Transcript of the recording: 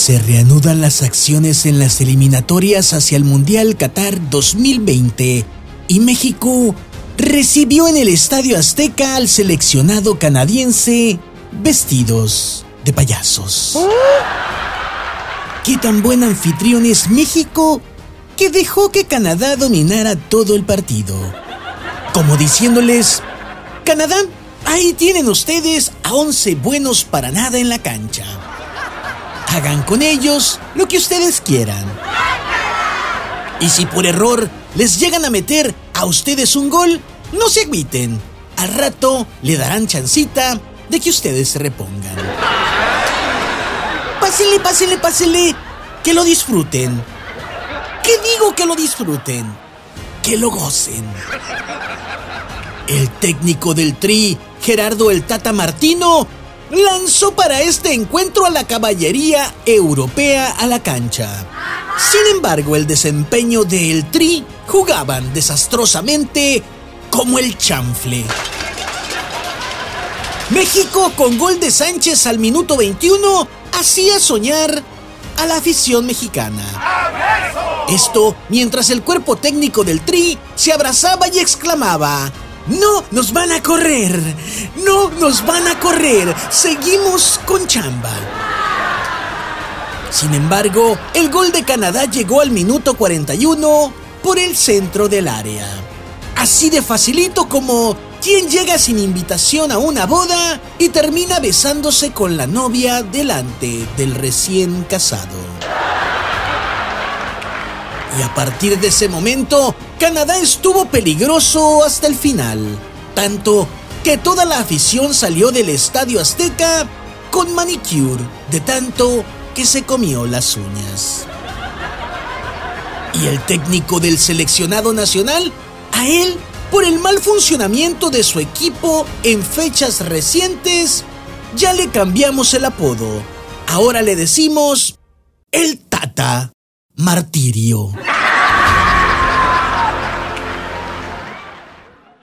Se reanudan las acciones en las eliminatorias hacia el Mundial Qatar 2020 y México recibió en el Estadio Azteca al seleccionado canadiense vestidos de payasos. ¿Qué tan buen anfitrión es México que dejó que Canadá dominara todo el partido? Como diciéndoles, Canadá, ahí tienen ustedes a 11 buenos para nada en la cancha. Hagan con ellos lo que ustedes quieran. Y si por error les llegan a meter a ustedes un gol, no se agüiten. Al rato le darán chancita de que ustedes se repongan. Pásenle, pásenle, pásenle. Que lo disfruten. ¿Qué digo que lo disfruten? Que lo gocen. El técnico del Tri, Gerardo el Tata Martino, lanzó para este encuentro a la caballería europea a la cancha. Sin embargo, el desempeño del Tri jugaban desastrosamente como el chanfle. México con gol de Sánchez al minuto 21 hacía soñar a la afición mexicana. Esto mientras el cuerpo técnico del Tri se abrazaba y exclamaba, no nos van a correr, no nos van a correr, seguimos con chamba. Sin embargo, el gol de Canadá llegó al minuto 41 por el centro del área. Así de facilito como quien llega sin invitación a una boda y termina besándose con la novia delante del recién casado. Y a partir de ese momento, Canadá estuvo peligroso hasta el final. Tanto que toda la afición salió del Estadio Azteca con manicure, de tanto que se comió las uñas. Y el técnico del seleccionado nacional, a él, por el mal funcionamiento de su equipo en fechas recientes, ya le cambiamos el apodo. Ahora le decimos el Tata Martirio.